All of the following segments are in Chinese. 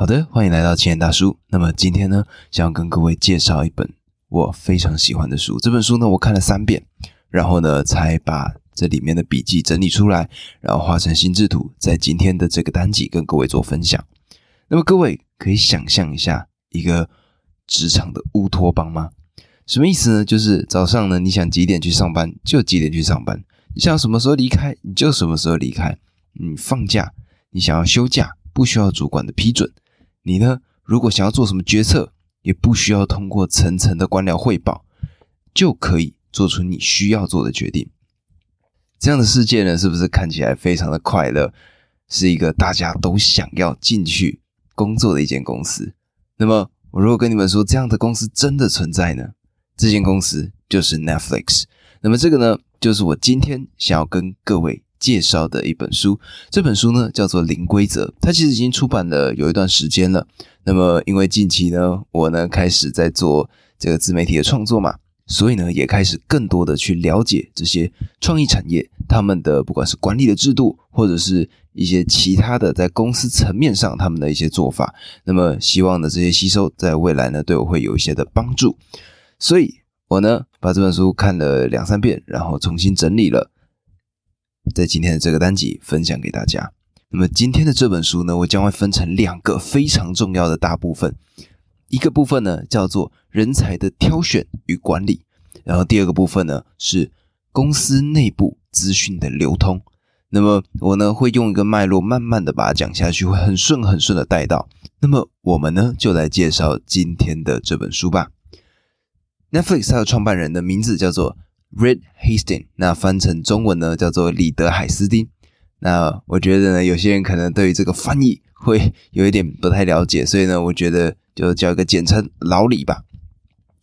好的，欢迎来到青年大叔。那么今天呢，想要跟各位介绍一本我非常喜欢的书。这本书呢，我看了三遍，然后呢，才把这里面的笔记整理出来，然后画成心智图，在今天的这个单集跟各位做分享。那么各位可以想象一下一个职场的乌托邦吗？什么意思呢？就是早上呢，你想几点去上班就几点去上班，你想什么时候离开你就什么时候离开。你放假，你想要休假，不需要主管的批准。你呢？如果想要做什么决策，也不需要通过层层的官僚汇报，就可以做出你需要做的决定。这样的世界呢，是不是看起来非常的快乐？是一个大家都想要进去工作的一间公司。那么，我如果跟你们说这样的公司真的存在呢？这间公司就是 Netflix。那么，这个呢，就是我今天想要跟各位。介绍的一本书，这本书呢叫做《零规则》，它其实已经出版了有一段时间了。那么因为近期呢，我呢开始在做这个自媒体的创作嘛，所以呢也开始更多的去了解这些创意产业，他们的不管是管理的制度，或者是一些其他的在公司层面上他们的一些做法。那么希望呢这些吸收在未来呢对我会有一些的帮助。所以我呢把这本书看了两三遍，然后重新整理了。在今天的这个单集分享给大家。那么今天的这本书呢，我将会分成两个非常重要的大部分。一个部分呢叫做人才的挑选与管理，然后第二个部分呢是公司内部资讯的流通。那么我呢会用一个脉络慢慢的把它讲下去，会很顺很顺的带到。那么我们呢就来介绍今天的这本书吧。Netflix 它的创办人的名字叫做。Red Hastings，那翻成中文呢叫做李德海斯丁。那我觉得呢，有些人可能对于这个翻译会 有一点不太了解，所以呢，我觉得就叫一个简称老李吧。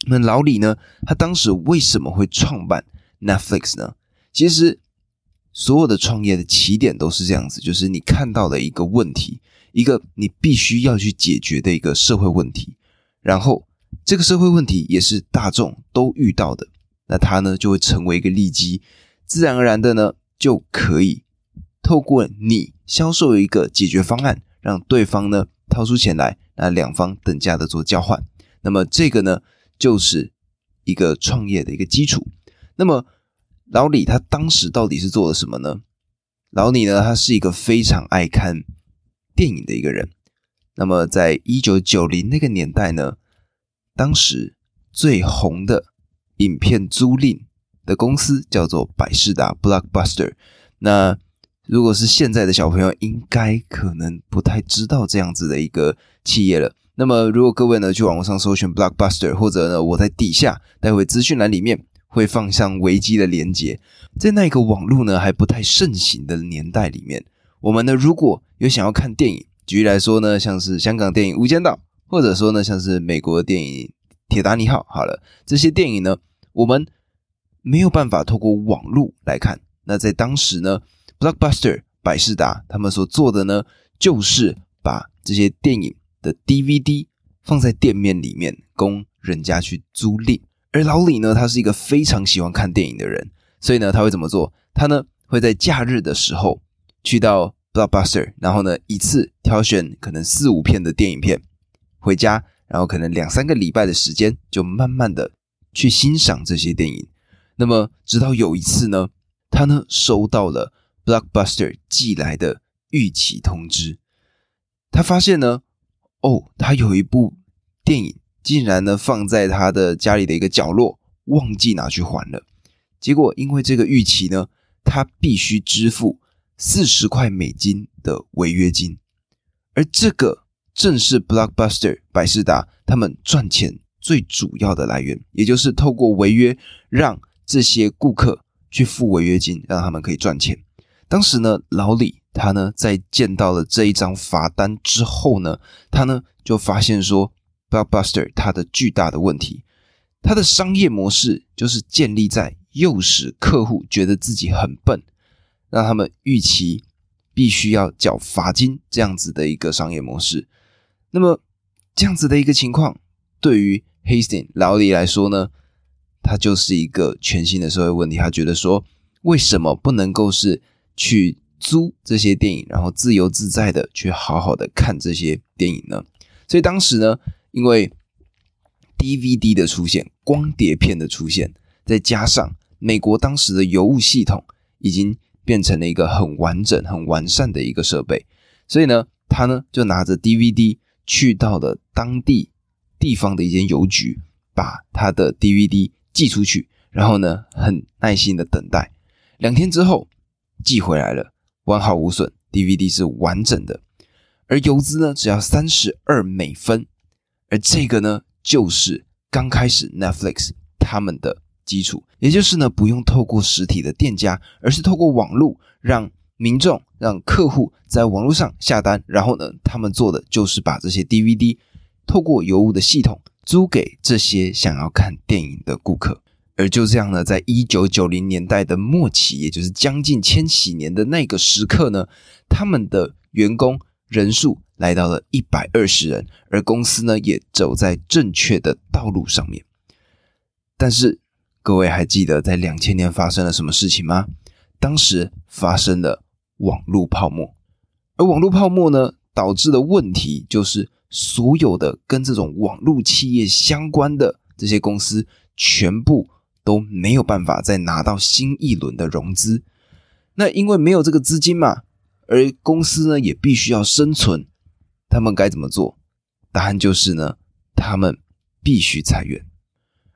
那老李呢，他当时为什么会创办 Netflix 呢？其实所有的创业的起点都是这样子，就是你看到了一个问题，一个你必须要去解决的一个社会问题，然后这个社会问题也是大众都遇到的。那他呢就会成为一个利基，自然而然的呢就可以透过你销售一个解决方案，让对方呢掏出钱来，那两方等价的做交换。那么这个呢就是一个创业的一个基础。那么老李他当时到底是做了什么呢？老李呢他是一个非常爱看电影的一个人。那么在一九九零那个年代呢，当时最红的。影片租赁的公司叫做百事达 （Blockbuster）。那如果是现在的小朋友，应该可能不太知道这样子的一个企业了。那么，如果各位呢去网络上搜寻 Blockbuster，或者呢我在底下待会资讯栏里面会放上维基的连接，在那个网络呢还不太盛行的年代里面，我们呢如果有想要看电影，举例来说呢，像是香港电影《无间道》，或者说呢像是美国电影。铁达尼号，好了，这些电影呢，我们没有办法透过网络来看。那在当时呢，Blockbuster 百事达他们所做的呢，就是把这些电影的 DVD 放在店面里面，供人家去租赁。而老李呢，他是一个非常喜欢看电影的人，所以呢，他会怎么做？他呢会在假日的时候去到 Blockbuster，然后呢一次挑选可能四五片的电影片回家。然后可能两三个礼拜的时间，就慢慢的去欣赏这些电影。那么直到有一次呢，他呢收到了 Blockbuster 寄来的预期通知，他发现呢，哦，他有一部电影竟然呢放在他的家里的一个角落，忘记拿去还了。结果因为这个预期呢，他必须支付四十块美金的违约金，而这个。正是 Blockbuster 百事达他们赚钱最主要的来源，也就是透过违约让这些顾客去付违约金，让他们可以赚钱。当时呢，老李他呢在见到了这一张罚单之后呢，他呢就发现说，Blockbuster 它的巨大的问题，它的商业模式就是建立在诱使客户觉得自己很笨，让他们预期必须要缴罚金这样子的一个商业模式。那么这样子的一个情况，对于 Hastings 老李来说呢，他就是一个全新的社会问题。他觉得说，为什么不能够是去租这些电影，然后自由自在的去好好的看这些电影呢？所以当时呢，因为 DVD 的出现，光碟片的出现，再加上美国当时的邮务系统已经变成了一个很完整、很完善的一个设备，所以呢，他呢就拿着 DVD 去到了当地地方的一间邮局，把他的 DVD 寄出去，然后呢，很耐心的等待，两天之后寄回来了，完好无损，DVD 是完整的，而邮资呢只要三十二美分，而这个呢。就是刚开始 Netflix 他们的基础，也就是呢不用透过实体的店家，而是透过网络让民众、让客户在网络上下单，然后呢他们做的就是把这些 DVD 透过尤物的系统租给这些想要看电影的顾客。而就这样呢，在一九九零年代的末期，也就是将近千禧年的那个时刻呢，他们的员工人数。来到了一百二十人，而公司呢也走在正确的道路上面。但是各位还记得在两千年发生了什么事情吗？当时发生了网络泡沫，而网络泡沫呢导致的问题就是所有的跟这种网络企业相关的这些公司全部都没有办法再拿到新一轮的融资。那因为没有这个资金嘛，而公司呢也必须要生存。他们该怎么做？答案就是呢，他们必须裁员。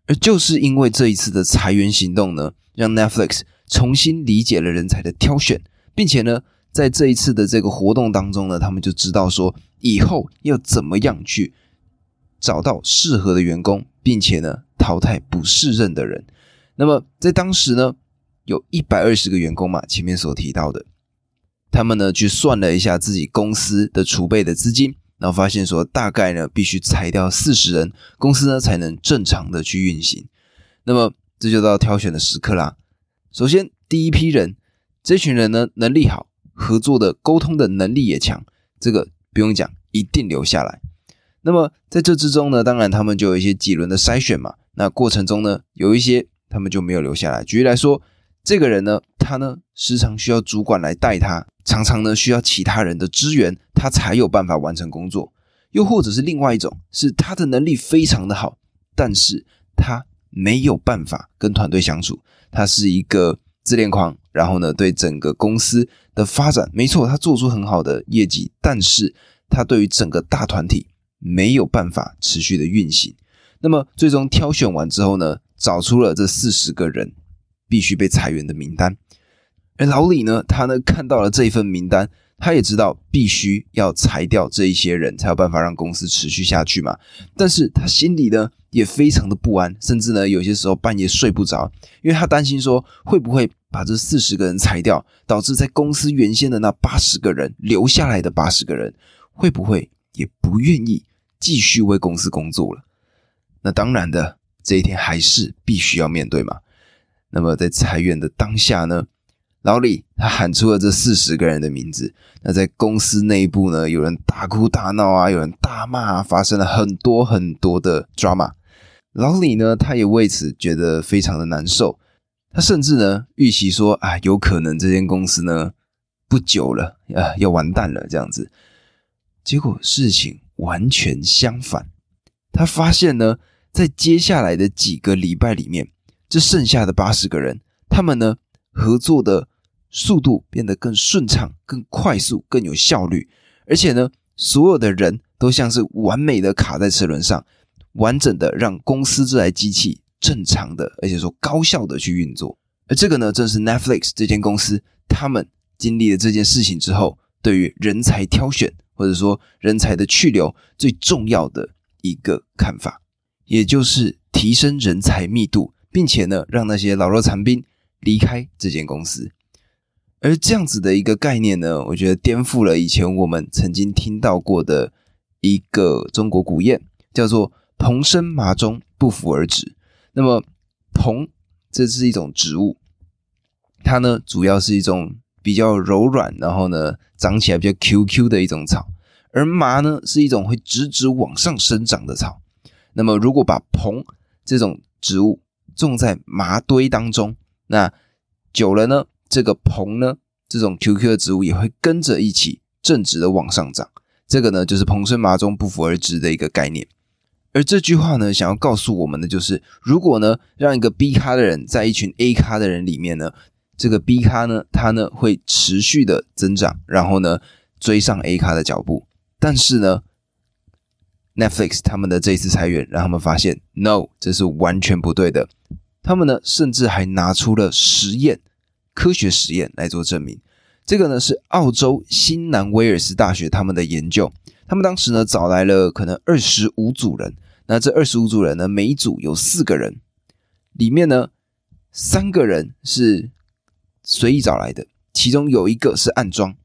而就是因为这一次的裁员行动呢，让 Netflix 重新理解了人才的挑选，并且呢，在这一次的这个活动当中呢，他们就知道说以后要怎么样去找到适合的员工，并且呢，淘汰不适任的人。那么在当时呢，有一百二十个员工嘛，前面所提到的。他们呢去算了一下自己公司的储备的资金，然后发现说大概呢必须裁掉四十人，公司呢才能正常的去运行。那么这就到挑选的时刻啦。首先第一批人，这群人呢能力好，合作的沟通的能力也强，这个不用讲，一定留下来。那么在这之中呢，当然他们就有一些几轮的筛选嘛。那过程中呢，有一些他们就没有留下来。举例来说，这个人呢，他呢时常需要主管来带他。常常呢需要其他人的支援，他才有办法完成工作。又或者是另外一种，是他的能力非常的好，但是他没有办法跟团队相处。他是一个自恋狂，然后呢对整个公司的发展，没错，他做出很好的业绩，但是他对于整个大团体没有办法持续的运行。那么最终挑选完之后呢，找出了这四十个人必须被裁员的名单。而老李呢，他呢看到了这一份名单，他也知道必须要裁掉这一些人，才有办法让公司持续下去嘛。但是他心里呢也非常的不安，甚至呢有些时候半夜睡不着，因为他担心说会不会把这四十个人裁掉，导致在公司原先的那八十个人留下来的八十个人会不会也不愿意继续为公司工作了？那当然的，这一天还是必须要面对嘛。那么在裁员的当下呢？老李他喊出了这四十个人的名字，那在公司内部呢，有人大哭大闹啊，有人大骂，啊，发生了很多很多的 drama。老李呢，他也为此觉得非常的难受，他甚至呢预期说啊，有可能这间公司呢不久了啊要完蛋了这样子。结果事情完全相反，他发现呢，在接下来的几个礼拜里面，这剩下的八十个人，他们呢。合作的速度变得更顺畅、更快速、更有效率，而且呢，所有的人都像是完美的卡在齿轮上，完整的让公司这台机器正常的，而且说高效的去运作。而这个呢，正是 Netflix 这间公司他们经历了这件事情之后，对于人才挑选或者说人才的去留最重要的一个看法，也就是提升人才密度，并且呢，让那些老弱残兵。离开这间公司，而这样子的一个概念呢，我觉得颠覆了以前我们曾经听到过的一个中国古谚，叫做“蓬生麻中，不服而直”。那么，蓬这是一种植物，它呢主要是一种比较柔软，然后呢长起来比较 Q Q 的一种草，而麻呢是一种会直直往上生长的草。那么，如果把蓬这种植物种在麻堆当中，那久了呢，这个蓬呢，这种 QQ 的植物也会跟着一起正直的往上涨。这个呢，就是蓬生麻中，不服而直的一个概念。而这句话呢，想要告诉我们的就是，如果呢，让一个 B 咖的人在一群 A 咖的人里面呢，这个 B 咖呢，他呢会持续的增长，然后呢追上 A 咖的脚步。但是呢，Netflix 他们的这一次裁员，让他们发现，No，这是完全不对的。他们呢，甚至还拿出了实验、科学实验来做证明。这个呢是澳洲新南威尔斯大学他们的研究，他们当时呢找来了可能二十五组人，那这二十五组人呢，每一组有四个人，里面呢三个人是随意找来的，其中有一个是暗装，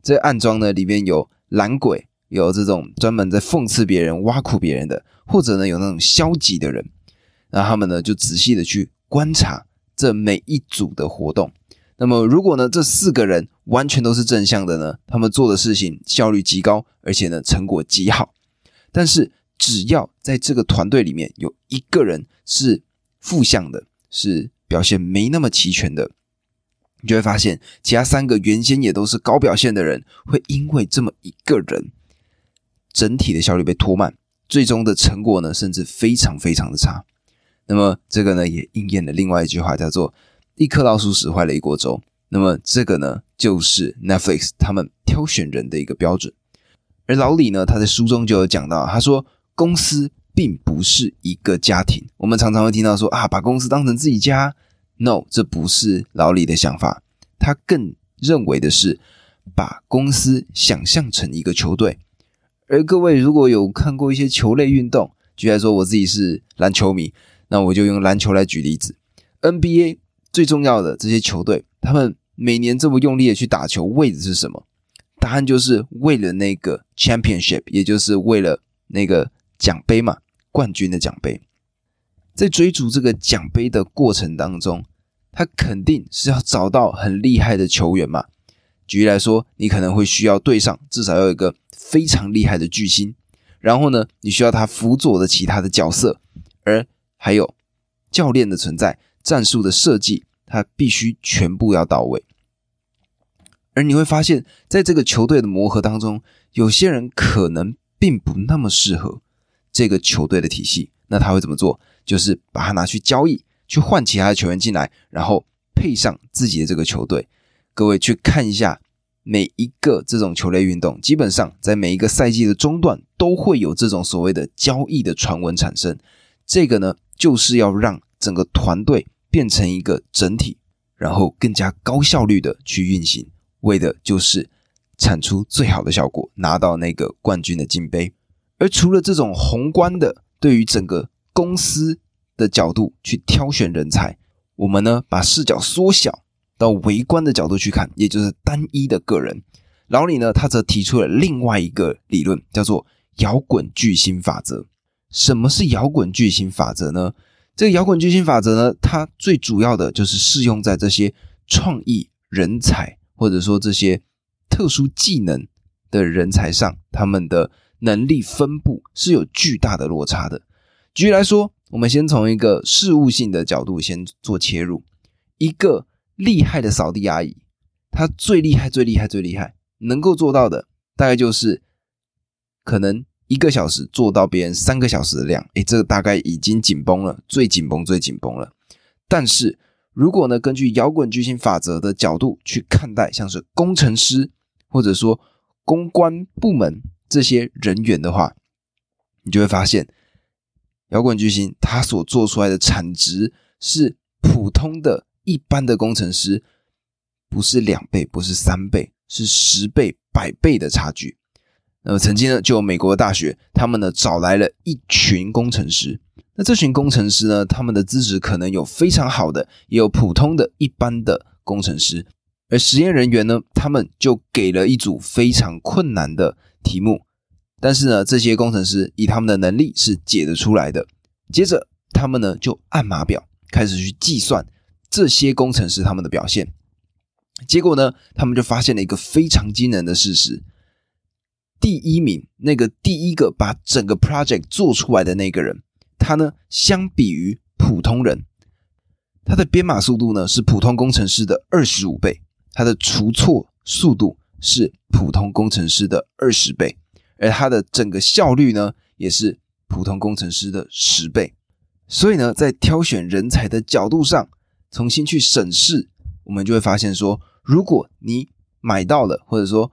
这暗装呢里面有懒鬼，有这种专门在讽刺别人、挖苦别人的，或者呢有那种消极的人，那他们呢就仔细的去观察这每一组的活动。那么，如果呢，这四个人完全都是正向的呢，他们做的事情效率极高，而且呢，成果极好。但是，只要在这个团队里面有一个人是负向的，是表现没那么齐全的，你就会发现，其他三个原先也都是高表现的人，会因为这么一个人，整体的效率被拖慢，最终的成果呢，甚至非常非常的差。那么，这个呢，也应验了另外一句话，叫做。一颗老鼠屎坏了一锅粥。那么这个呢，就是 Netflix 他们挑选人的一个标准。而老李呢，他在书中就有讲到，他说公司并不是一个家庭。我们常常会听到说啊，把公司当成自己家。No，这不是老李的想法。他更认为的是把公司想象成一个球队。而各位如果有看过一些球类运动，举例说我自己是篮球迷，那我就用篮球来举例子，NBA。最重要的这些球队，他们每年这么用力的去打球，为的是什么？答案就是为了那个 championship，也就是为了那个奖杯嘛，冠军的奖杯。在追逐这个奖杯的过程当中，他肯定是要找到很厉害的球员嘛。举例来说，你可能会需要队上至少要有一个非常厉害的巨星，然后呢，你需要他辅佐的其他的角色，而还有教练的存在。战术的设计，它必须全部要到位。而你会发现，在这个球队的磨合当中，有些人可能并不那么适合这个球队的体系。那他会怎么做？就是把它拿去交易，去换其他的球员进来，然后配上自己的这个球队。各位去看一下，每一个这种球类运动，基本上在每一个赛季的中段，都会有这种所谓的交易的传闻产生。这个呢，就是要让整个团队。变成一个整体，然后更加高效率的去运行，为的就是产出最好的效果，拿到那个冠军的金杯。而除了这种宏观的，对于整个公司的角度去挑选人才，我们呢把视角缩小到微观的角度去看，也就是单一的个人。老李呢，他则提出了另外一个理论，叫做摇滚巨星法则。什么是摇滚巨星法则呢？这个摇滚巨星法则呢，它最主要的就是适用在这些创意人才，或者说这些特殊技能的人才上，他们的能力分布是有巨大的落差的。举例来说，我们先从一个事务性的角度先做切入，一个厉害的扫地阿姨，她最厉害、最厉害、最厉害，能够做到的大概就是可能。一个小时做到别人三个小时的量，诶，这个大概已经紧绷了，最紧绷、最紧绷了。但是如果呢，根据摇滚巨星法则的角度去看待，像是工程师或者说公关部门这些人员的话，你就会发现，摇滚巨星他所做出来的产值是普通的一般的工程师不是两倍，不是三倍，是十倍、百倍的差距。那么曾经呢，就有美国的大学，他们呢找来了一群工程师。那这群工程师呢，他们的资质可能有非常好的，也有普通的一般的工程师。而实验人员呢，他们就给了一组非常困难的题目，但是呢，这些工程师以他们的能力是解得出来的。接着，他们呢就按码表开始去计算这些工程师他们的表现。结果呢，他们就发现了一个非常惊人的事实。第一名，那个第一个把整个 project 做出来的那个人，他呢，相比于普通人，他的编码速度呢是普通工程师的二十五倍。他的除错速度是普通工程师的二十倍，而他的整个效率呢，也是普通工程师的十倍。所以呢，在挑选人才的角度上，重新去审视，我们就会发现说，如果你买到了，或者说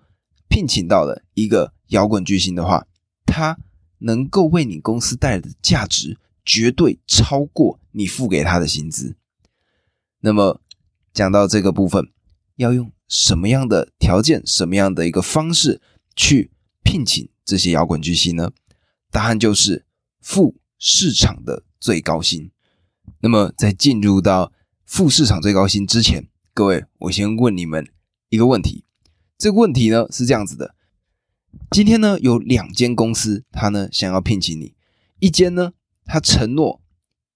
聘请到了一个摇滚巨星的话，他能够为你公司带来的价值，绝对超过你付给他的薪资。那么讲到这个部分，要用什么样的条件、什么样的一个方式去聘请这些摇滚巨星呢？答案就是付市场的最高薪。那么在进入到付市场最高薪之前，各位，我先问你们一个问题。这个问题呢是这样子的：今天呢有两间公司，他呢想要聘请你，一间呢他承诺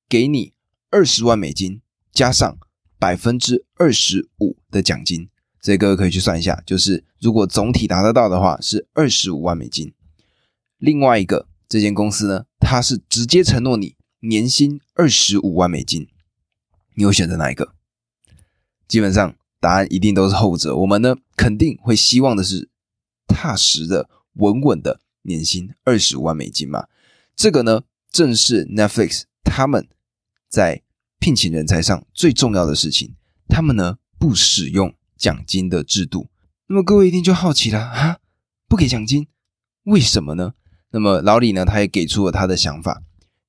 给你二十万美金，加上百分之二十五的奖金，所以各位可以去算一下，就是如果总体达得到的话是二十五万美金。另外一个这间公司呢，它是直接承诺你年薪二十五万美金，你会选择哪一个？基本上答案一定都是后者。我们呢肯定会希望的是踏实的、稳稳的年薪二十万美金嘛。这个呢正是 Netflix 他们在。聘请人才上最重要的事情，他们呢不使用奖金的制度。那么各位一定就好奇了啊，不给奖金，为什么呢？那么老李呢，他也给出了他的想法。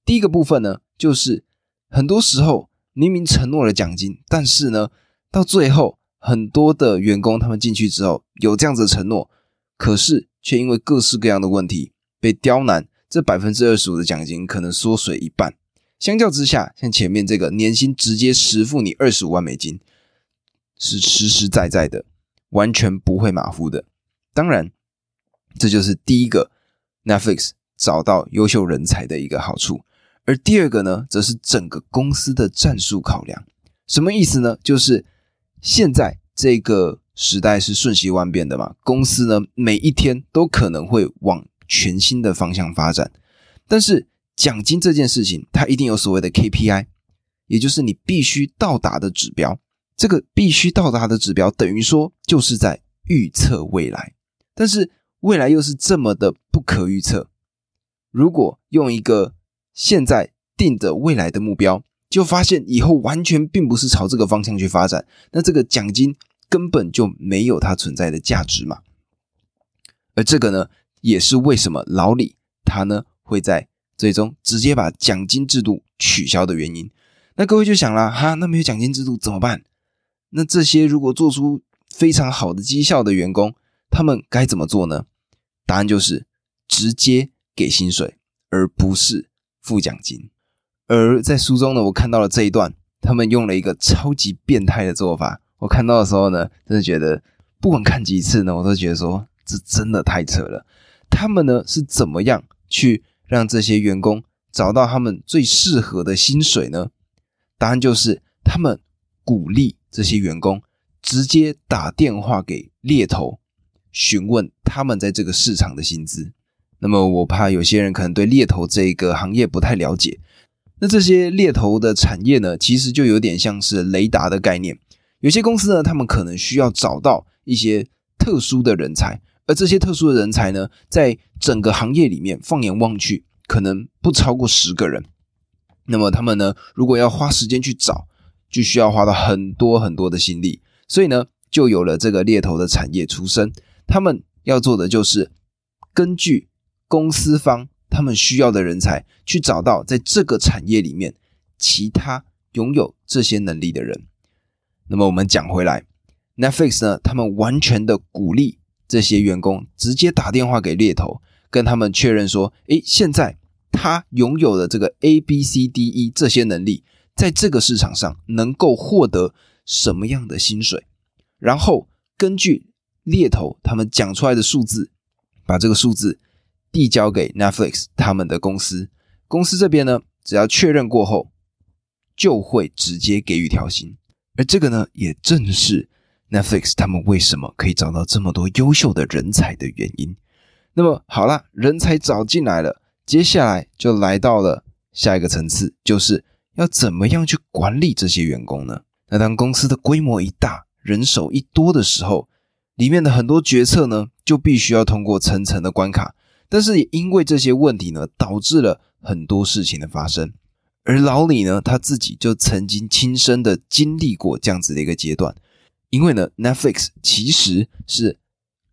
第一个部分呢，就是很多时候明明承诺了奖金，但是呢，到最后很多的员工他们进去之后有这样子的承诺，可是却因为各式各样的问题被刁难，这百分之二十五的奖金可能缩水一半。相较之下，像前面这个年薪直接实付你二十五万美金，是实实在在的，完全不会马虎的。当然，这就是第一个 Netflix 找到优秀人才的一个好处。而第二个呢，则是整个公司的战术考量。什么意思呢？就是现在这个时代是瞬息万变的嘛，公司呢每一天都可能会往全新的方向发展，但是。奖金这件事情，它一定有所谓的 KPI，也就是你必须到达的指标。这个必须到达的指标，等于说就是在预测未来。但是未来又是这么的不可预测。如果用一个现在定的未来的目标，就发现以后完全并不是朝这个方向去发展，那这个奖金根本就没有它存在的价值嘛。而这个呢，也是为什么老李他呢会在。最终直接把奖金制度取消的原因，那各位就想了哈，那没有奖金制度怎么办？那这些如果做出非常好的绩效的员工，他们该怎么做呢？答案就是直接给薪水，而不是付奖金。而在书中呢，我看到了这一段，他们用了一个超级变态的做法。我看到的时候呢，真的觉得不管看几次呢，我都觉得说这真的太扯了。他们呢是怎么样去？让这些员工找到他们最适合的薪水呢？答案就是他们鼓励这些员工直接打电话给猎头，询问他们在这个市场的薪资。那么我怕有些人可能对猎头这个行业不太了解。那这些猎头的产业呢，其实就有点像是雷达的概念。有些公司呢，他们可能需要找到一些特殊的人才。而这些特殊的人才呢，在整个行业里面，放眼望去，可能不超过十个人。那么他们呢，如果要花时间去找，就需要花到很多很多的心力。所以呢，就有了这个猎头的产业出身。他们要做的就是，根据公司方他们需要的人才，去找到在这个产业里面其他拥有这些能力的人。那么我们讲回来，Netflix 呢，他们完全的鼓励。这些员工直接打电话给猎头，跟他们确认说：“诶，现在他拥有的这个 A、B、C、D、E 这些能力，在这个市场上能够获得什么样的薪水？然后根据猎头他们讲出来的数字，把这个数字递交给 Netflix 他们的公司。公司这边呢，只要确认过后，就会直接给予调薪。而这个呢，也正是。” Netflix 他们为什么可以找到这么多优秀的人才的原因？那么好了，人才找进来了，接下来就来到了下一个层次，就是要怎么样去管理这些员工呢？那当公司的规模一大，人手一多的时候，里面的很多决策呢，就必须要通过层层的关卡。但是也因为这些问题呢，导致了很多事情的发生。而老李呢，他自己就曾经亲身的经历过这样子的一个阶段。因为呢，Netflix 其实是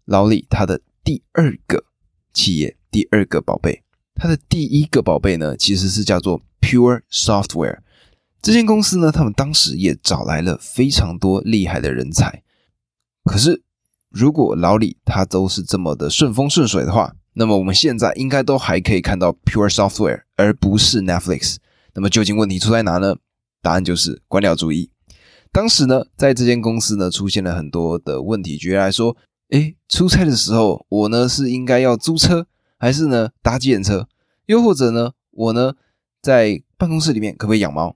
老李他的第二个企业，第二个宝贝。他的第一个宝贝呢，其实是叫做 Pure Software。这间公司呢，他们当时也找来了非常多厉害的人才。可是，如果老李他都是这么的顺风顺水的话，那么我们现在应该都还可以看到 Pure Software，而不是 Netflix。那么究竟问题出在哪呢？答案就是官僚主义。当时呢，在这间公司呢，出现了很多的问题。举例来说，诶，出差的时候，我呢是应该要租车，还是呢搭计程车？又或者呢，我呢在办公室里面可不可以养猫？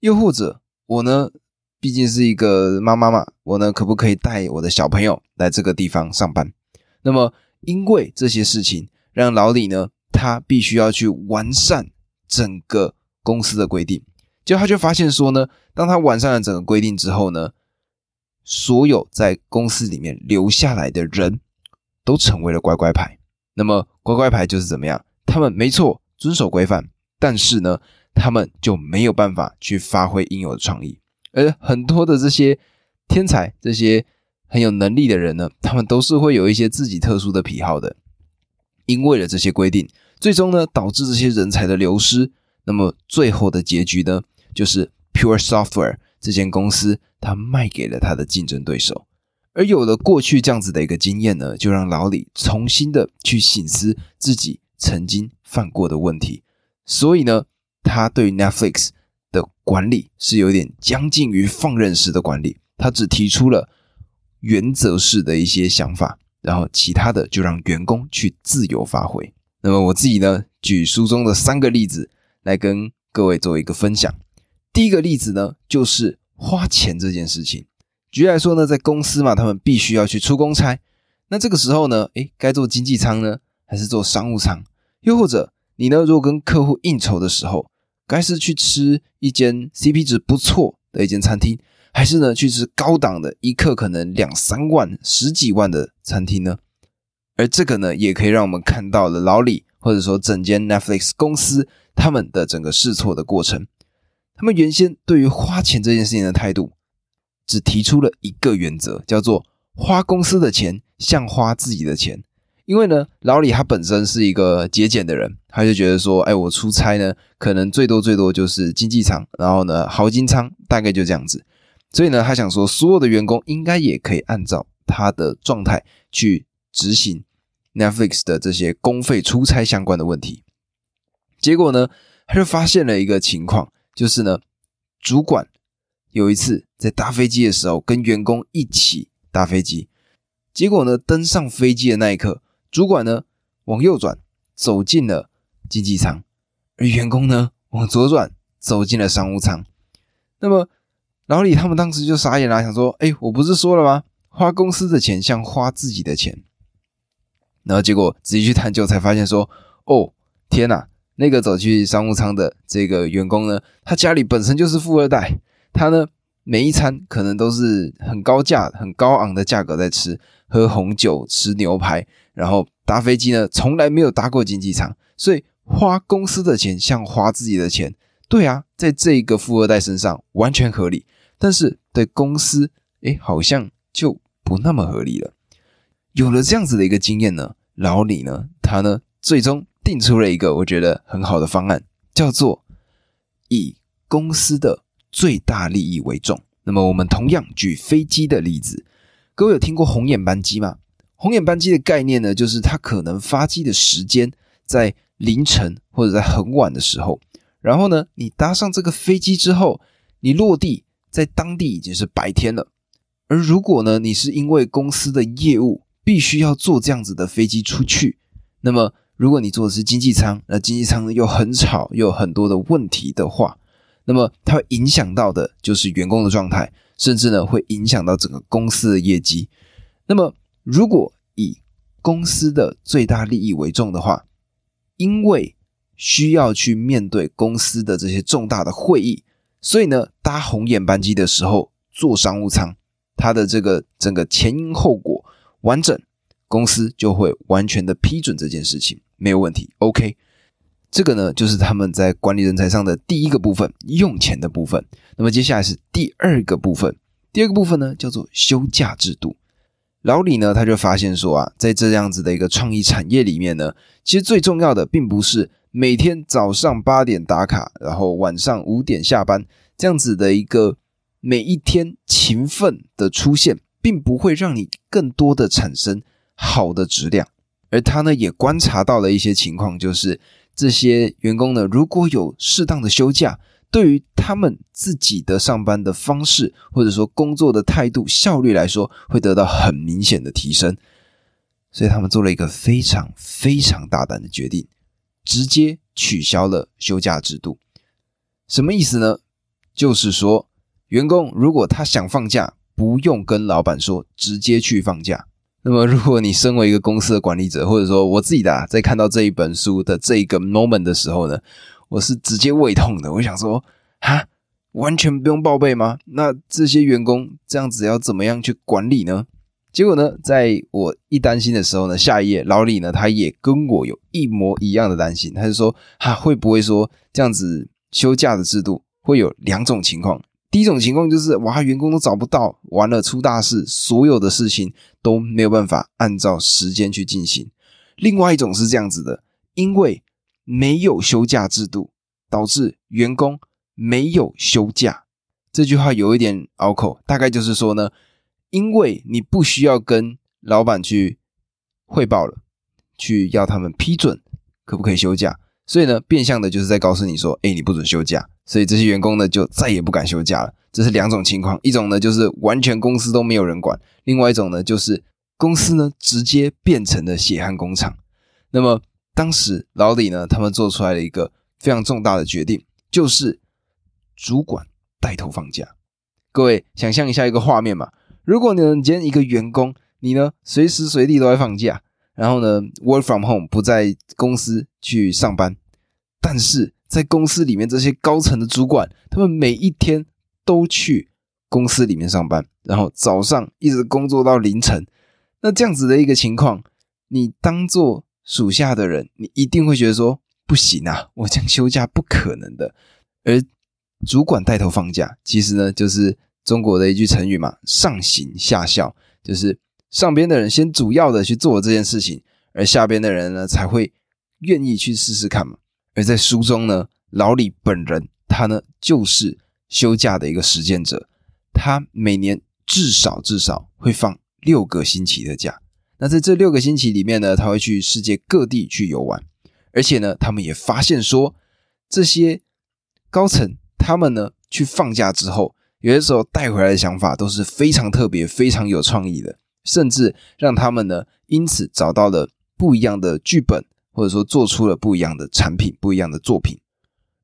又或者我呢，毕竟是一个妈妈嘛，我呢可不可以带我的小朋友来这个地方上班？那么。因为这些事情，让老李呢，他必须要去完善整个公司的规定。结果他就发现说呢，当他完善了整个规定之后呢，所有在公司里面留下来的人都成为了乖乖牌。那么乖乖牌就是怎么样？他们没错，遵守规范，但是呢，他们就没有办法去发挥应有的创意。而很多的这些天才，这些。很有能力的人呢，他们都是会有一些自己特殊的癖好的。因为了这些规定，最终呢导致这些人才的流失。那么最后的结局呢，就是 Pure Software 这间公司，它卖给了他的竞争对手。而有了过去这样子的一个经验呢，就让老李重新的去醒思自己曾经犯过的问题。所以呢，他对 Netflix 的管理是有点将近于放任式的管理。他只提出了。原则式的一些想法，然后其他的就让员工去自由发挥。那么我自己呢，举书中的三个例子来跟各位做一个分享。第一个例子呢，就是花钱这件事情。举例来说呢，在公司嘛，他们必须要去出公差，那这个时候呢，诶，该做经济舱呢，还是做商务舱？又或者你呢，如果跟客户应酬的时候，该是去吃一间 CP 值不错的一间餐厅？还是呢，去吃高档的，一克可能两三万、十几万的餐厅呢？而这个呢，也可以让我们看到了老李或者说整间 Netflix 公司他们的整个试错的过程。他们原先对于花钱这件事情的态度，只提出了一个原则，叫做花公司的钱像花自己的钱。因为呢，老李他本身是一个节俭的人，他就觉得说，哎，我出差呢，可能最多最多就是经济舱，然后呢，豪金舱，大概就这样子。所以呢，他想说，所有的员工应该也可以按照他的状态去执行 Netflix 的这些公费出差相关的问题。结果呢，他就发现了一个情况，就是呢，主管有一次在搭飞机的时候，跟员工一起搭飞机，结果呢，登上飞机的那一刻，主管呢往右转走进了经济舱，而员工呢往左转走进了商务舱。那么老李他们当时就傻眼了，想说：“哎，我不是说了吗？花公司的钱像花自己的钱。”然后结果仔细去探究，才发现说：“哦，天哪！那个走去商务舱的这个员工呢，他家里本身就是富二代，他呢每一餐可能都是很高价、很高昂的价格在吃，喝红酒、吃牛排，然后搭飞机呢从来没有搭过经济舱，所以花公司的钱像花自己的钱。对啊，在这个富二代身上完全合理。”但是对公司，哎，好像就不那么合理了。有了这样子的一个经验呢，老李呢，他呢，最终定出了一个我觉得很好的方案，叫做以公司的最大利益为重。那么我们同样举飞机的例子，各位有听过红眼班机吗？红眼班机的概念呢，就是它可能发机的时间在凌晨或者在很晚的时候，然后呢，你搭上这个飞机之后，你落地。在当地已经是白天了，而如果呢，你是因为公司的业务必须要坐这样子的飞机出去，那么如果你坐的是经济舱，那经济舱又很吵，又有很多的问题的话，那么它会影响到的就是员工的状态，甚至呢会影响到整个公司的业绩。那么如果以公司的最大利益为重的话，因为需要去面对公司的这些重大的会议。所以呢，搭红眼班机的时候坐商务舱，它的这个整个前因后果完整，公司就会完全的批准这件事情，没有问题。OK，这个呢就是他们在管理人才上的第一个部分，用钱的部分。那么接下来是第二个部分，第二个部分呢叫做休假制度。老李呢他就发现说啊，在这样子的一个创意产业里面呢，其实最重要的并不是每天早上八点打卡，然后晚上五点下班这样子的一个。每一天勤奋的出现，并不会让你更多的产生好的质量。而他呢，也观察到了一些情况，就是这些员工呢，如果有适当的休假，对于他们自己的上班的方式，或者说工作的态度、效率来说，会得到很明显的提升。所以他们做了一个非常非常大胆的决定，直接取消了休假制度。什么意思呢？就是说。员工如果他想放假，不用跟老板说，直接去放假。那么，如果你身为一个公司的管理者，或者说我自己的，在看到这一本书的这一个 moment 的时候呢，我是直接胃痛的。我想说，哈，完全不用报备吗？那这些员工这样子要怎么样去管理呢？结果呢，在我一担心的时候呢，下一页老李呢，他也跟我有一模一样的担心，他就说，哈，会不会说这样子休假的制度会有两种情况？第一种情况就是，哇，员工都找不到，完了出大事，所有的事情都没有办法按照时间去进行。另外一种是这样子的，因为没有休假制度，导致员工没有休假。这句话有一点拗口，大概就是说呢，因为你不需要跟老板去汇报了，去要他们批准可不可以休假，所以呢，变相的就是在告诉你说，哎，你不准休假。所以这些员工呢，就再也不敢休假了。这是两种情况，一种呢就是完全公司都没有人管，另外一种呢就是公司呢直接变成了血汗工厂。那么当时老李呢，他们做出来了一个非常重大的决定，就是主管带头放假。各位想象一下一个画面嘛，如果你今天一个员工，你呢随时随地都在放假，然后呢 work from home 不在公司去上班，但是在公司里面，这些高层的主管，他们每一天都去公司里面上班，然后早上一直工作到凌晨。那这样子的一个情况，你当做属下的人，你一定会觉得说不行啊，我这样休假不可能的。而主管带头放假，其实呢，就是中国的一句成语嘛，“上行下效”，就是上边的人先主要的去做这件事情，而下边的人呢，才会愿意去试试看嘛。而在书中呢，老李本人他呢就是休假的一个实践者，他每年至少至少会放六个星期的假。那在这六个星期里面呢，他会去世界各地去游玩，而且呢，他们也发现说，这些高层他们呢去放假之后，有些时候带回来的想法都是非常特别、非常有创意的，甚至让他们呢因此找到了不一样的剧本。或者说做出了不一样的产品、不一样的作品，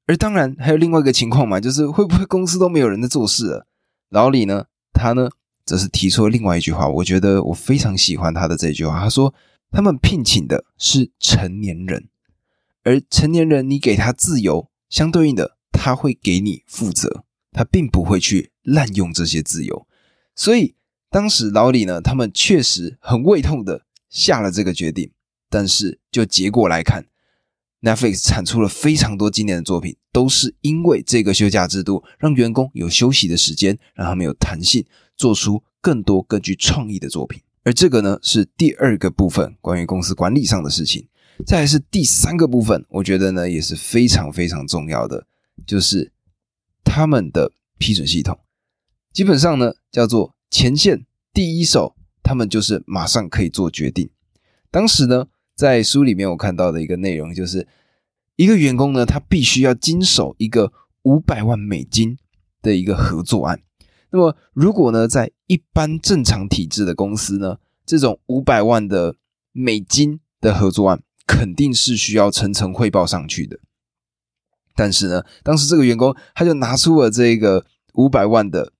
而当然还有另外一个情况嘛，就是会不会公司都没有人在做事了？老李呢，他呢则是提出了另外一句话，我觉得我非常喜欢他的这句话。他说：“他们聘请的是成年人，而成年人你给他自由，相对应的他会给你负责，他并不会去滥用这些自由。所以当时老李呢，他们确实很胃痛的下了这个决定。”但是就结果来看，Netflix 产出了非常多经典的作品，都是因为这个休假制度，让员工有休息的时间，让他们有弹性，做出更多更具创意的作品。而这个呢，是第二个部分关于公司管理上的事情。再来是第三个部分，我觉得呢也是非常非常重要的，就是他们的批准系统，基本上呢叫做前线第一手，他们就是马上可以做决定。当时呢。在书里面，我看到的一个内容就是，一个员工呢，他必须要经手一个五百万美金的一个合作案。那么，如果呢，在一般正常体制的公司呢，这种五百万的美金的合作案，肯定是需要层层汇报上去的。但是呢，当时这个员工他就拿出了这个五百万的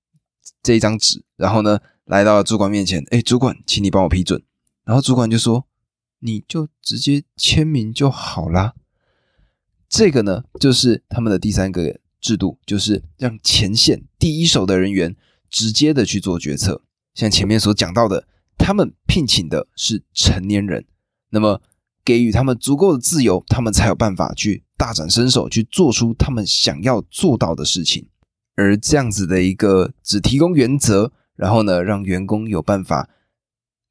这一张纸，然后呢，来到主管面前，哎，主管，请你帮我批准。然后主管就说。你就直接签名就好啦。这个呢，就是他们的第三个制度，就是让前线第一手的人员直接的去做决策。像前面所讲到的，他们聘请的是成年人，那么给予他们足够的自由，他们才有办法去大展身手，去做出他们想要做到的事情。而这样子的一个只提供原则，然后呢，让员工有办法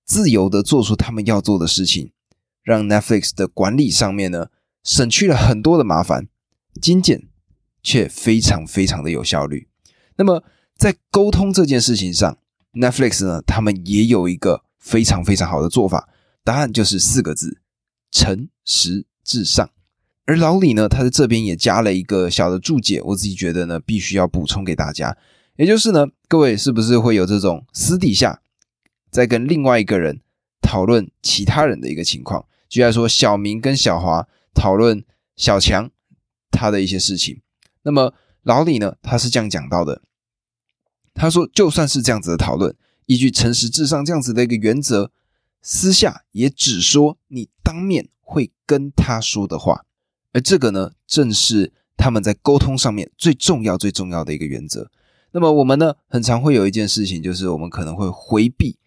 自由的做出他们要做的事情，让 Netflix 的管理上面呢，省去了很多的麻烦，精简却非常非常的有效率。那么在沟通这件事情上，Netflix 呢，他们也有一个非常非常好的做法，答案就是四个字：诚实至上。而老李呢，他在这边也加了一个小的注解，我自己觉得呢，必须要补充给大家，也就是呢，各位是不是会有这种私底下在跟另外一个人讨论其他人的一个情况？举例来说，小明跟小华讨论小强他的一些事情，那么老李呢，他是这样讲到的。他说：“就算是这样子的讨论，依据诚实至上这样子的一个原则，私下也只说你当面会跟他说的话。而这个呢，正是他们在沟通上面最重要、最重要的一个原则。那么我们呢，很常会有一件事情，就是我们可能会回避，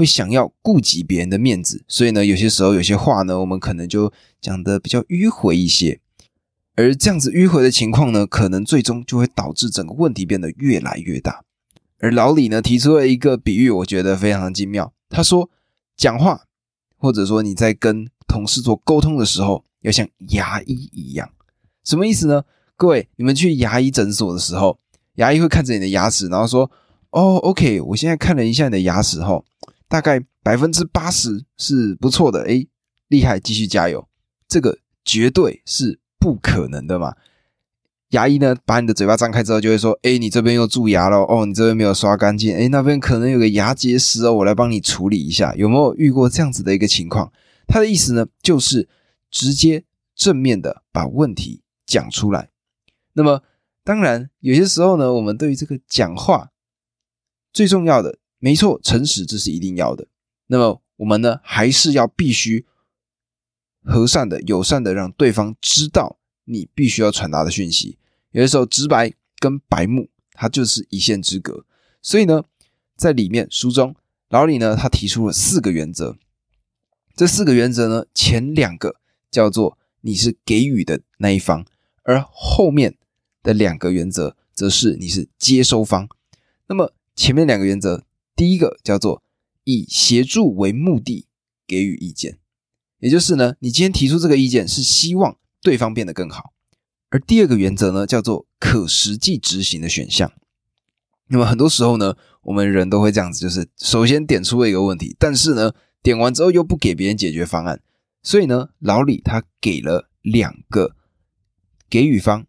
会想要顾及别人的面子，所以呢，有些时候有些话呢，我们可能就讲的比较迂回一些。而这样子迂回的情况呢，可能最终就会导致整个问题变得越来越大。”而老李呢提出了一个比喻，我觉得非常精妙。他说，讲话或者说你在跟同事做沟通的时候，要像牙医一样。什么意思呢？各位，你们去牙医诊所的时候，牙医会看着你的牙齿，然后说：“哦，OK，我现在看了一下你的牙齿，后大概百分之八十是不错的，诶，厉害，继续加油。”这个绝对是不可能的嘛。牙医呢，把你的嘴巴张开之后，就会说：“哎，你这边又蛀牙了哦，你这边没有刷干净，哎，那边可能有个牙结石哦，我来帮你处理一下。”有没有遇过这样子的一个情况？他的意思呢，就是直接正面的把问题讲出来。那么，当然有些时候呢，我们对于这个讲话最重要的，没错，诚实这是一定要的。那么，我们呢，还是要必须和善的、友善的，让对方知道你必须要传达的讯息。有的时候，直白跟白目，它就是一线之隔。所以呢，在里面书中，老李呢，他提出了四个原则。这四个原则呢，前两个叫做你是给予的那一方，而后面的两个原则则是你是接收方。那么前面两个原则，第一个叫做以协助为目的给予意见，也就是呢，你今天提出这个意见是希望对方变得更好。而第二个原则呢，叫做可实际执行的选项。那么很多时候呢，我们人都会这样子，就是首先点出了一个问题，但是呢，点完之后又不给别人解决方案。所以呢，老李他给了两个给予方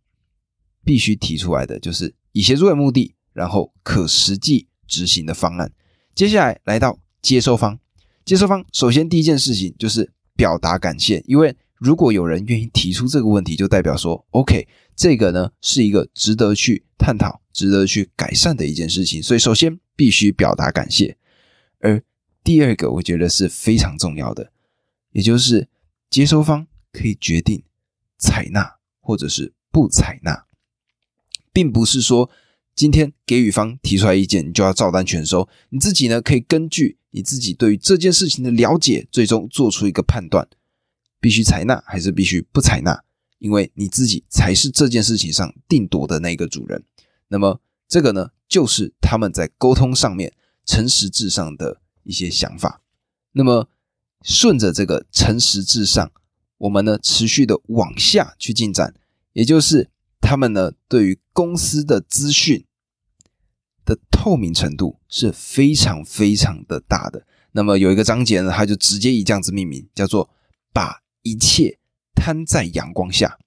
必须提出来的，就是以协助为目的，然后可实际执行的方案。接下来来到接收方，接收方首先第一件事情就是表达感谢，因为。如果有人愿意提出这个问题，就代表说，OK，这个呢是一个值得去探讨、值得去改善的一件事情。所以，首先必须表达感谢。而第二个，我觉得是非常重要的，也就是接收方可以决定采纳或者是不采纳，并不是说今天给予方提出来意见，你就要照单全收。你自己呢，可以根据你自己对于这件事情的了解，最终做出一个判断。必须采纳还是必须不采纳？因为你自己才是这件事情上定夺的那个主人。那么这个呢，就是他们在沟通上面诚实至上的一些想法。那么顺着这个诚实至上，我们呢持续的往下去进展，也就是他们呢对于公司的资讯的透明程度是非常非常的大的。那么有一个章节呢，他就直接以这样子命名，叫做把。一切摊在阳光下。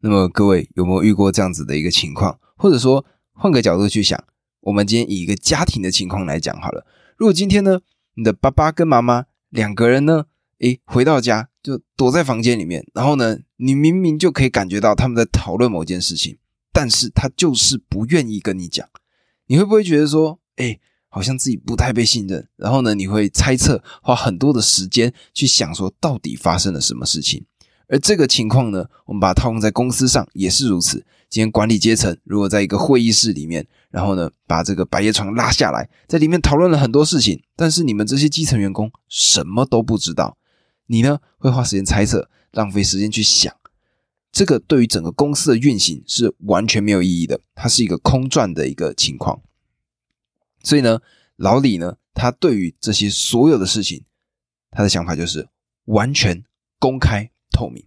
那么各位有没有遇过这样子的一个情况？或者说换个角度去想，我们今天以一个家庭的情况来讲好了。如果今天呢，你的爸爸跟妈妈两个人呢，诶，回到家就躲在房间里面，然后呢，你明明就可以感觉到他们在讨论某件事情，但是他就是不愿意跟你讲，你会不会觉得说，诶？好像自己不太被信任，然后呢，你会猜测，花很多的时间去想说到底发生了什么事情。而这个情况呢，我们把它套用在公司上也是如此。今天管理阶层如果在一个会议室里面，然后呢把这个百叶窗拉下来，在里面讨论了很多事情，但是你们这些基层员工什么都不知道，你呢会花时间猜测，浪费时间去想，这个对于整个公司的运行是完全没有意义的，它是一个空转的一个情况。所以呢，老李呢，他对于这些所有的事情，他的想法就是完全公开透明。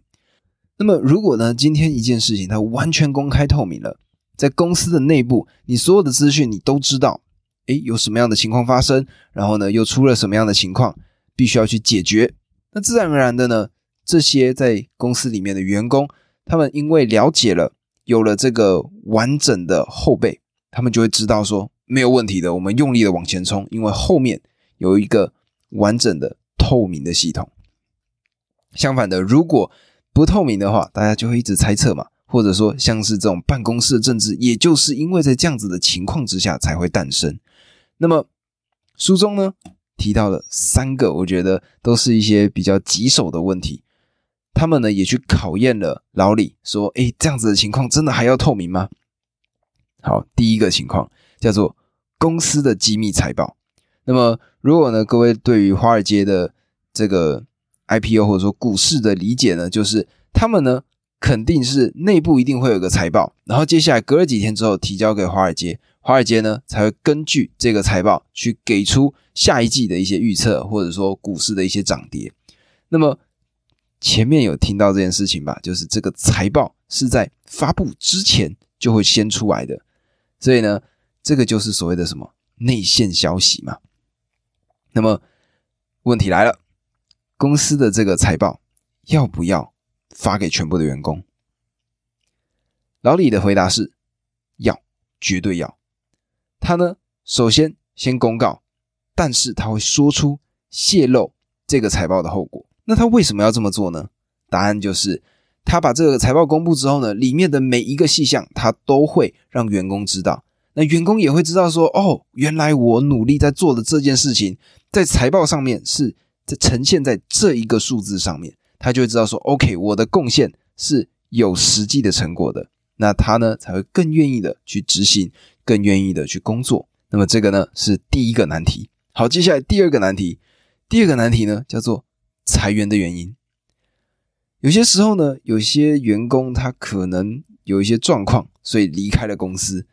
那么，如果呢，今天一件事情它完全公开透明了，在公司的内部，你所有的资讯你都知道，诶，有什么样的情况发生，然后呢，又出了什么样的情况，必须要去解决。那自然而然的呢，这些在公司里面的员工，他们因为了解了，有了这个完整的后背，他们就会知道说没有问题的，我们用力的往前冲，因为后面有一个完整的透明的系统。相反的，如果不透明的话，大家就会一直猜测嘛，或者说像是这种办公室政治，也就是因为在这样子的情况之下才会诞生。那么书中呢提到了三个，我觉得都是一些比较棘手的问题。他们呢也去考验了老李，说：“哎，这样子的情况真的还要透明吗？”好，第一个情况叫做公司的机密财报。那么如果呢各位对于华尔街的这个 IPO 或者说股市的理解呢，就是他们呢肯定是内部一定会有个财报，然后接下来隔了几天之后提交给华尔街，华尔街呢才会根据这个财报去给出下一季的一些预测，或者说股市的一些涨跌。那么前面有听到这件事情吧？就是这个财报是在发布之前就会先出来的，所以呢，这个就是所谓的什么内线消息嘛。那么问题来了。公司的这个财报要不要发给全部的员工？老李的回答是：要，绝对要。他呢，首先先公告，但是他会说出泄露这个财报的后果。那他为什么要这么做呢？答案就是，他把这个财报公布之后呢，里面的每一个细项，他都会让员工知道。那员工也会知道说：哦，原来我努力在做的这件事情，在财报上面是在。呈现在这一个数字上面，他就会知道说，OK，我的贡献是有实际的成果的，那他呢才会更愿意的去执行，更愿意的去工作。那么这个呢是第一个难题。好，接下来第二个难题，第二个难题呢叫做裁员的原因。有些时候呢，有些员工他可能有一些状况，所以离开了公司。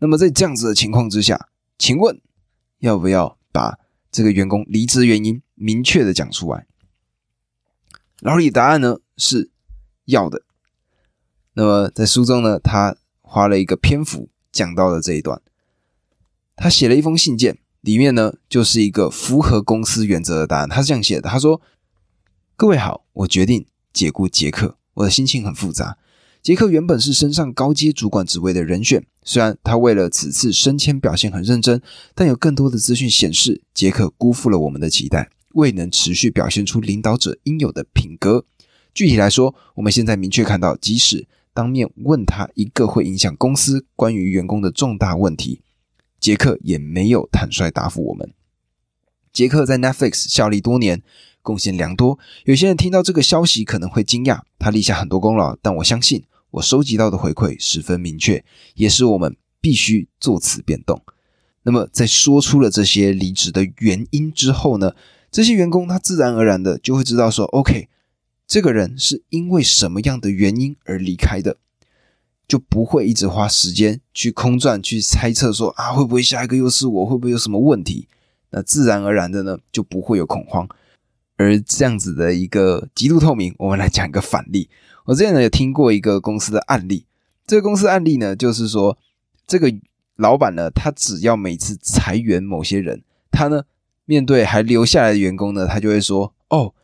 那么在这样子的情况之下，请问要不要把这个员工离职原因？明确的讲出来，老李答案呢是要的。那么在书中呢，他花了一个篇幅讲到了这一段。他写了一封信件，里面呢就是一个符合公司原则的答案。他是这样写的：他说，各位好，我决定解雇杰克。我的心情很复杂。杰克原本是升上高阶主管职位的人选，虽然他为了此次升迁表现很认真，但有更多的资讯显示，杰克辜负了我们的期待。未能持续表现出领导者应有的品格。具体来说，我们现在明确看到，即使当面问他一个会影响公司关于员工的重大问题，杰克也没有坦率答复我们。杰克在 Netflix 效力多年，贡献良多。有些人听到这个消息可能会惊讶，他立下很多功劳，但我相信我收集到的回馈十分明确，也是我们必须做此变动。那么，在说出了这些离职的原因之后呢？这些员工他自然而然的就会知道说，OK，这个人是因为什么样的原因而离开的，就不会一直花时间去空转去猜测说啊会不会下一个又是我，会不会有什么问题？那自然而然的呢就不会有恐慌。而这样子的一个极度透明，我们来讲一个反例。我之前呢有听过一个公司的案例，这个公司案例呢就是说，这个老板呢他只要每次裁员某些人，他呢。面对还留下来的员工呢，他就会说：“哦，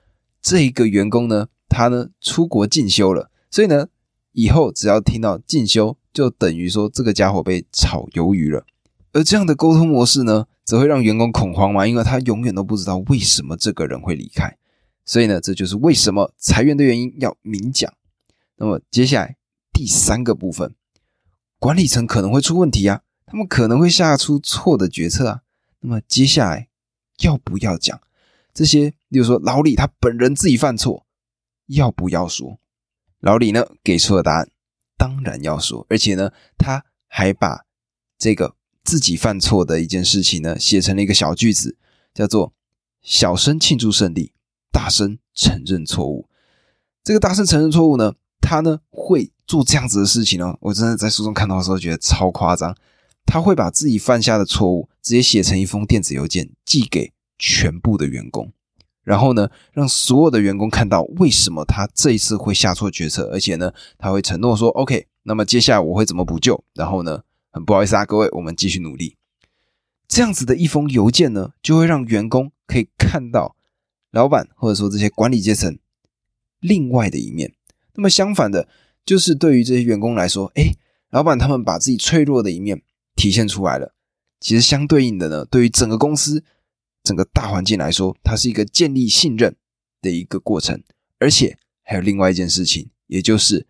这一个员工呢，他呢出国进修了，所以呢，以后只要听到进修，就等于说这个家伙被炒鱿鱼了。”而这样的沟通模式呢，则会让员工恐慌嘛，因为他永远都不知道为什么这个人会离开。所以呢，这就是为什么裁员的原因要明讲。那么接下来第三个部分，管理层可能会出问题啊，他们可能会下出错的决策啊。那么接下来。要不要讲这些？例如说，老李他本人自己犯错，要不要说？老李呢给出了答案，当然要说，而且呢，他还把这个自己犯错的一件事情呢写成了一个小句子，叫做“小声庆祝胜利，大声承认错误”。这个大声承认错误呢，他呢会做这样子的事情呢，我真的在书中看到的时候觉得超夸张。他会把自己犯下的错误直接写成一封电子邮件，寄给全部的员工，然后呢，让所有的员工看到为什么他这一次会下错决策，而且呢，他会承诺说：“OK，那么接下来我会怎么补救？”然后呢，很不好意思啊，各位，我们继续努力。这样子的一封邮件呢，就会让员工可以看到老板或者说这些管理阶层另外的一面。那么相反的，就是对于这些员工来说，哎，老板他们把自己脆弱的一面。体现出来了。其实相对应的呢，对于整个公司、整个大环境来说，它是一个建立信任的一个过程。而且还有另外一件事情，也就是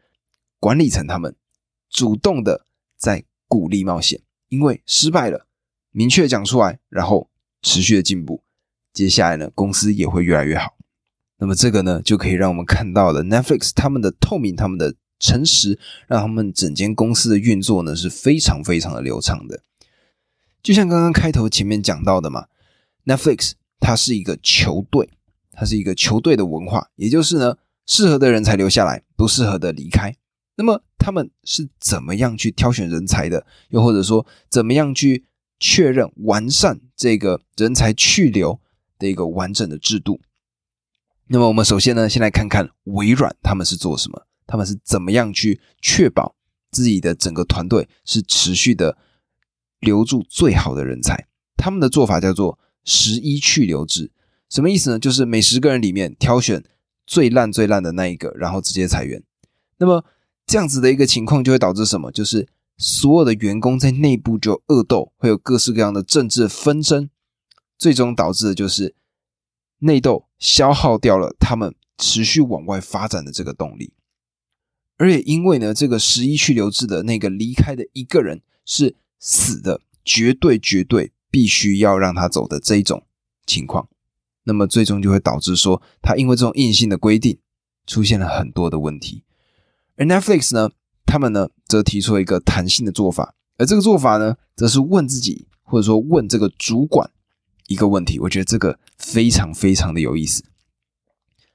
管理层他们主动的在鼓励冒险，因为失败了，明确讲出来，然后持续的进步，接下来呢，公司也会越来越好。那么这个呢，就可以让我们看到了 Netflix 他们的透明，他们的。诚实让他们整间公司的运作呢是非常非常的流畅的，就像刚刚开头前面讲到的嘛，Netflix 它是一个球队，它是一个球队的文化，也就是呢，适合的人才留下来，不适合的离开。那么他们是怎么样去挑选人才的？又或者说怎么样去确认完善这个人才去留的一个完整的制度？那么我们首先呢，先来看看微软他们是做什么。他们是怎么样去确保自己的整个团队是持续的留住最好的人才？他们的做法叫做“十一去留制”，什么意思呢？就是每十个人里面挑选最烂最烂的那一个，然后直接裁员。那么这样子的一个情况就会导致什么？就是所有的员工在内部就恶斗，会有各式各样的政治纷争，最终导致的就是内斗消耗掉了他们持续往外发展的这个动力。而且因为呢，这个十一去留制的那个离开的一个人是死的，绝对绝对必须要让他走的这一种情况，那么最终就会导致说，他因为这种硬性的规定出现了很多的问题。而 Netflix 呢，他们呢则提出了一个弹性的做法，而这个做法呢，则是问自己或者说问这个主管一个问题，我觉得这个非常非常的有意思。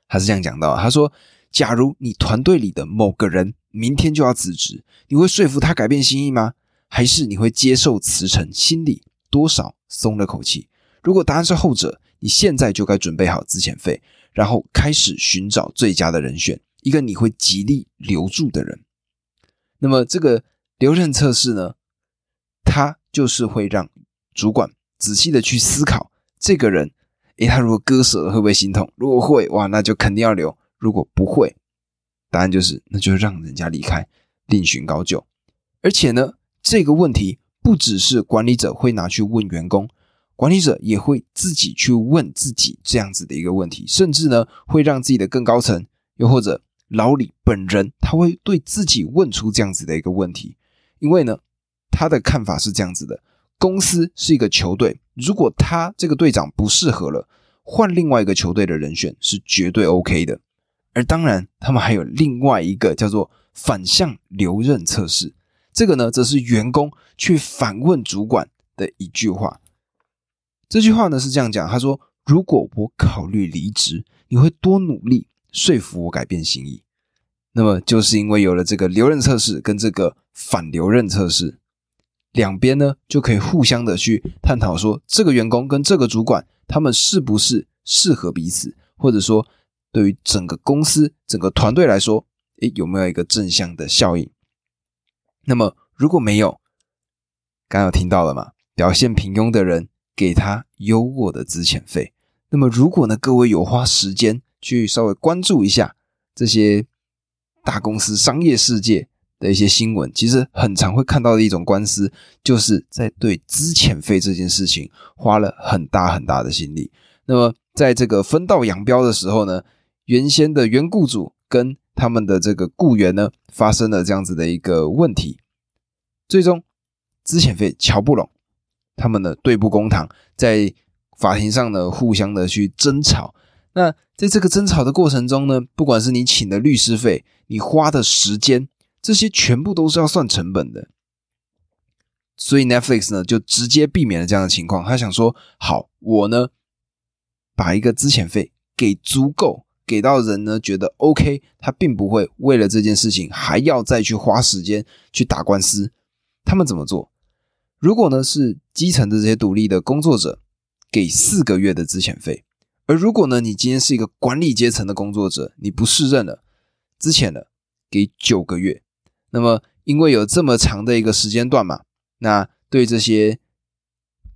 他是这样讲到，他说。假如你团队里的某个人明天就要辞职，你会说服他改变心意吗？还是你会接受辞呈，心里多少松了口气？如果答案是后者，你现在就该准备好资遣费，然后开始寻找最佳的人选，一个你会极力留住的人。那么这个留任测试呢？它就是会让主管仔细的去思考这个人，诶，他如果割舍了会不会心痛？如果会，哇，那就肯定要留。如果不会，答案就是那就让人家离开，另寻高就。而且呢，这个问题不只是管理者会拿去问员工，管理者也会自己去问自己这样子的一个问题，甚至呢会让自己的更高层，又或者老李本人，他会对自己问出这样子的一个问题。因为呢，他的看法是这样子的：公司是一个球队，如果他这个队长不适合了，换另外一个球队的人选是绝对 OK 的。而当然，他们还有另外一个叫做反向留任测试。这个呢，则是员工去反问主管的一句话。这句话呢是这样讲：他说，如果我考虑离职，你会多努力说服我改变心意。那么，就是因为有了这个留任测试跟这个反留任测试，两边呢就可以互相的去探讨说，这个员工跟这个主管他们是不是适合彼此，或者说。对于整个公司、整个团队来说，诶，有没有一个正向的效应？那么如果没有，刚刚听到了吗？表现平庸的人给他优渥的资遣费。那么如果呢，各位有花时间去稍微关注一下这些大公司商业世界的一些新闻，其实很常会看到的一种官司，就是在对资遣费这件事情花了很大很大的心力。那么在这个分道扬镳的时候呢？原先的原雇主跟他们的这个雇员呢，发生了这样子的一个问题，最终资遣费瞧不拢，他们呢对簿公堂，在法庭上呢互相的去争吵。那在这个争吵的过程中呢，不管是你请的律师费，你花的时间，这些全部都是要算成本的。所以 Netflix 呢，就直接避免了这样的情况。他想说，好，我呢，把一个资遣费给足够，给到人呢觉得 OK，他并不会为了这件事情还要再去花时间去打官司。他们怎么做？如果呢是基层的这些独立的工作者，给四个月的资遣费；而如果呢你今天是一个管理阶层的工作者，你不适任了，资遣了，给九个月。那么因为有这么长的一个时间段嘛。那对这些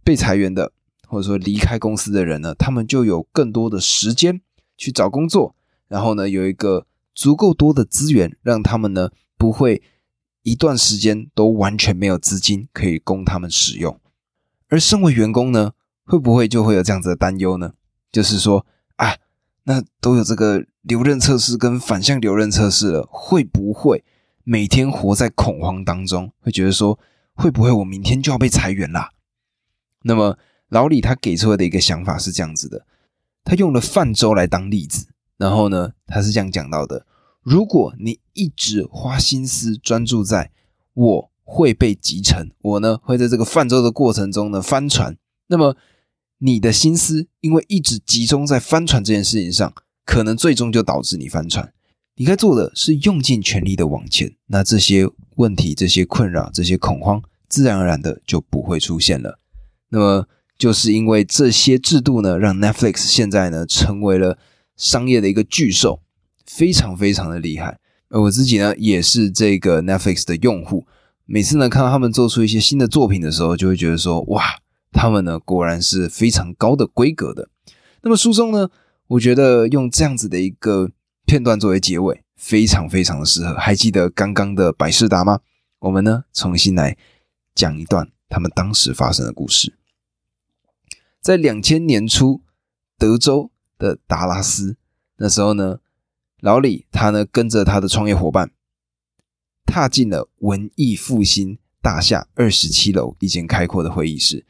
被裁员的，或者说离开公司的人呢，他们就有更多的时间去找工作，然后呢，有一个足够多的资源，让他们呢不会一段时间都完全没有资金可以供他们使用。而身为员工呢，会不会就会有这样子的担忧呢？就是说啊，那都有这个留任测试跟反向留任测试了，会不会每天活在恐慌当中，会觉得说？会不会我明天就要被裁员啦？那么老李他给出来的一个想法是这样子的，他用了泛舟来当例子，然后呢，他是这样讲到的：如果你一直花心思专注在我会被集成，我呢会在这个泛舟的过程中呢翻船，那么你的心思因为一直集中在翻船这件事情上，可能最终就导致你翻船。你该做的是用尽全力的往前，那这些问题、这些困扰、这些恐慌，自然而然的就不会出现了。那么，就是因为这些制度呢，让 Netflix 现在呢成为了商业的一个巨兽，非常非常的厉害。而我自己呢，也是这个 Netflix 的用户，每次呢看到他们做出一些新的作品的时候，就会觉得说，哇，他们呢果然是非常高的规格的。那么书中呢，我觉得用这样子的一个。片段作为结尾，非常非常的适合。还记得刚刚的百事达吗？我们呢重新来讲一段他们当时发生的故事。在两千年初，德州的达拉斯，那时候呢，老李他呢跟着他的创业伙伴，踏进了文艺复兴大厦二十七楼一间开阔的会议室。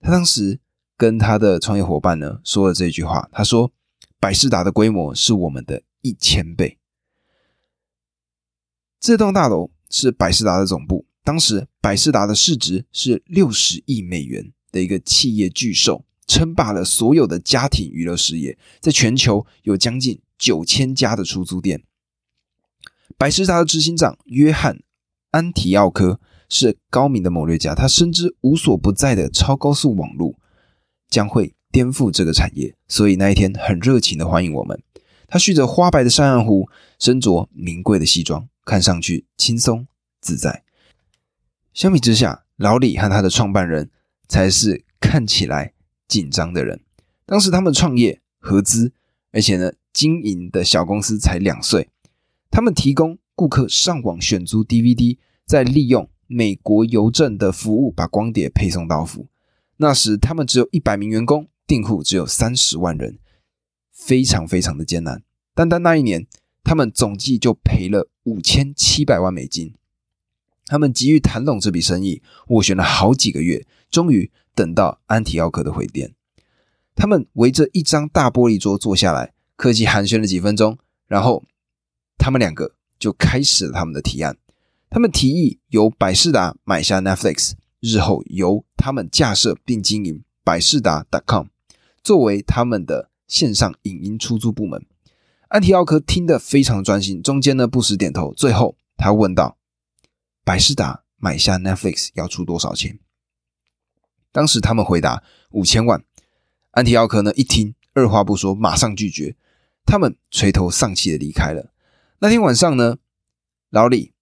他当时跟他的创业伙伴呢说了这句话，他说：“百事达的规模是我们的。”一千倍。这栋大楼是百事达的总部。当时，百事达的市值是六十亿美元的一个企业巨兽，称霸了所有的家庭娱乐事业，在全球有将近九千家的出租店。百事达的执行长约翰·安提奥科是高明的谋略家，他深知无所不在的超高速网络将会颠覆这个产业，所以那一天很热情的欢迎我们。他蓄着花白的山羊胡，身着名贵的西装，看上去轻松自在。相比之下，老李和他的创办人才是看起来紧张的人。当时他们创业合资，而且呢，经营的小公司才两岁。他们提供顾客上网选租 DVD，再利用美国邮政的服务把光碟配送到府。那时他们只有一百名员工，订户只有三十万人。非常非常的艰难，单单那一年，他们总计就赔了五千七百万美金。他们急于谈拢这笔生意，斡旋了好几个月，终于等到安提奥克的回电。他们围着一张大玻璃桌坐下来，客气寒暄了几分钟，然后他们两个就开始了他们的提案。他们提议由百事达买下 Netflix，日后由他们架设并经营百事达 .com，作为他们的。线上影音出租部门，安提奥克听得非常专心，中间呢不时点头。最后他问道：“百事达买下 Netflix 要出多少钱？”当时他们回答：“五千万。”安提奥克呢一听，二话不说，马上拒绝。他们垂头丧气的离开了。那天晚上呢，老李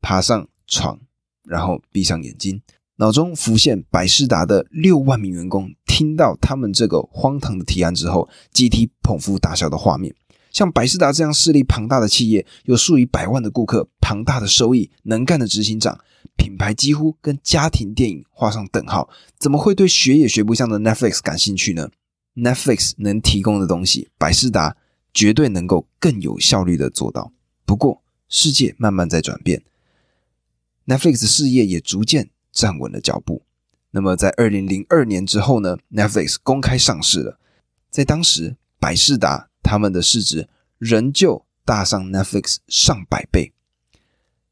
爬上床，然后闭上眼睛。脑中浮现百事达的六万名员工听到他们这个荒唐的提案之后，集体捧腹大笑的画面。像百事达这样势力庞大的企业，有数以百万的顾客，庞大的收益，能干的执行长，品牌几乎跟家庭电影画上等号，怎么会对学也学不像的 Netflix 感兴趣呢？Netflix 能提供的东西，百事达绝对能够更有效率的做到。不过，世界慢慢在转变，Netflix 事业也逐渐。站稳了脚步。那么，在二零零二年之后呢？Netflix 公开上市了。在当时，百事达他们的市值仍旧大上 Netflix 上百倍，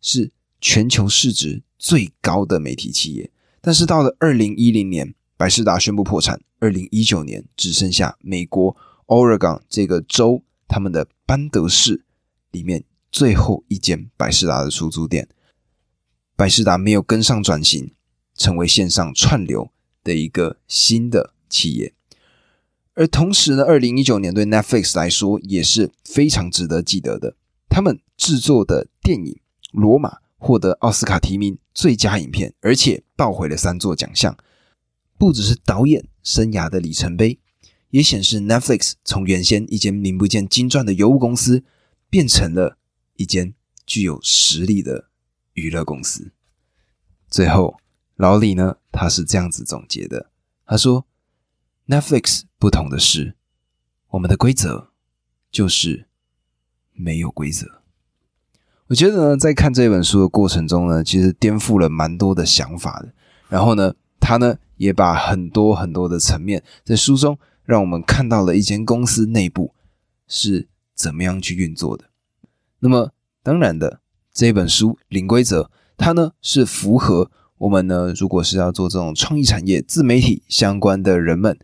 是全球市值最高的媒体企业。但是到了二零一零年，百事达宣布破产。二零一九年，只剩下美国 Oregon 这个州他们的班德市里面最后一间百事达的出租店。百事达没有跟上转型，成为线上串流的一个新的企业。而同时呢，二零一九年对 Netflix 来说也是非常值得记得的。他们制作的电影《罗马》获得奥斯卡提名最佳影片，而且抱回了三座奖项。不只是导演生涯的里程碑，也显示 Netflix 从原先一间名不见经传的油物公司，变成了一间具有实力的娱乐公司。最后，老李呢，他是这样子总结的，他说。Netflix 不同的是，我们的规则就是没有规则。我觉得呢，在看这本书的过程中呢，其实颠覆了蛮多的想法的。然后呢，他呢也把很多很多的层面在书中让我们看到了一间公司内部是怎么样去运作的。那么，当然的，这本书《零规则》它呢是符合我们呢，如果是要做这种创意产业、自媒体相关的人们。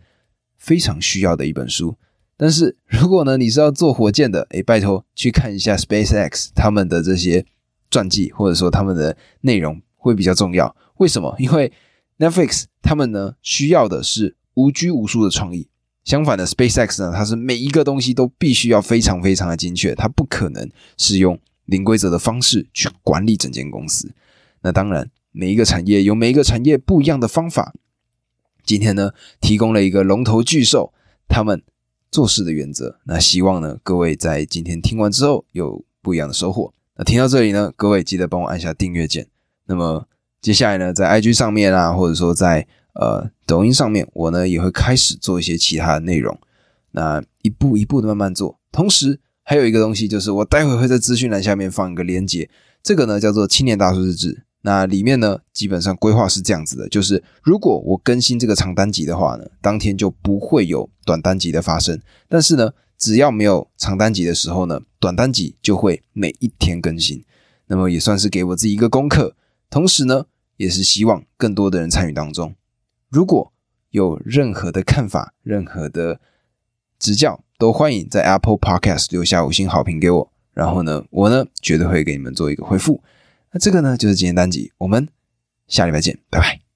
非常需要的一本书，但是 如果呢你是要做火箭的，诶，拜托去看一下 SpaceX 他们的这些传记，或者说他们的内容会比较重要。为什么？因为 Netflix 他们呢需要的是无拘无束的创意，相反的 SpaceX 呢，它是每一个东西都必须要非常非常的精确，它不可能是用零规则的方式去管理整间公司。那当然，每一个产业有每一个产业不一样的方法。今天呢，提供了一个龙头巨兽他们做事的原则。那希望呢，各位在今天听完之后有不一样的收获。那听到这里呢，各位记得帮我按下订阅键。那么接下来呢，在 IG 上面啊，或者说在呃抖音上面，我呢也会开始做一些其他的内容。那一步一步的慢慢做。同时还有一个东西，就是我待会会在资讯栏下面放一个链接，这个呢叫做青年大叔日志。那里面呢，基本上规划是这样子的，就是如果我更新这个长单集的话呢，当天就不会有短单集的发生。但是呢，只要没有长单集的时候呢，短单集就会每一天更新。那么也算是给我自己一个功课，同时呢，也是希望更多的人参与当中。如果有任何的看法、任何的指教，都欢迎在 Apple Podcast 留下五星好评给我。然后呢，我呢绝对会给你们做一个回复。那这个呢，就是今天单集，我们下礼拜见，拜拜。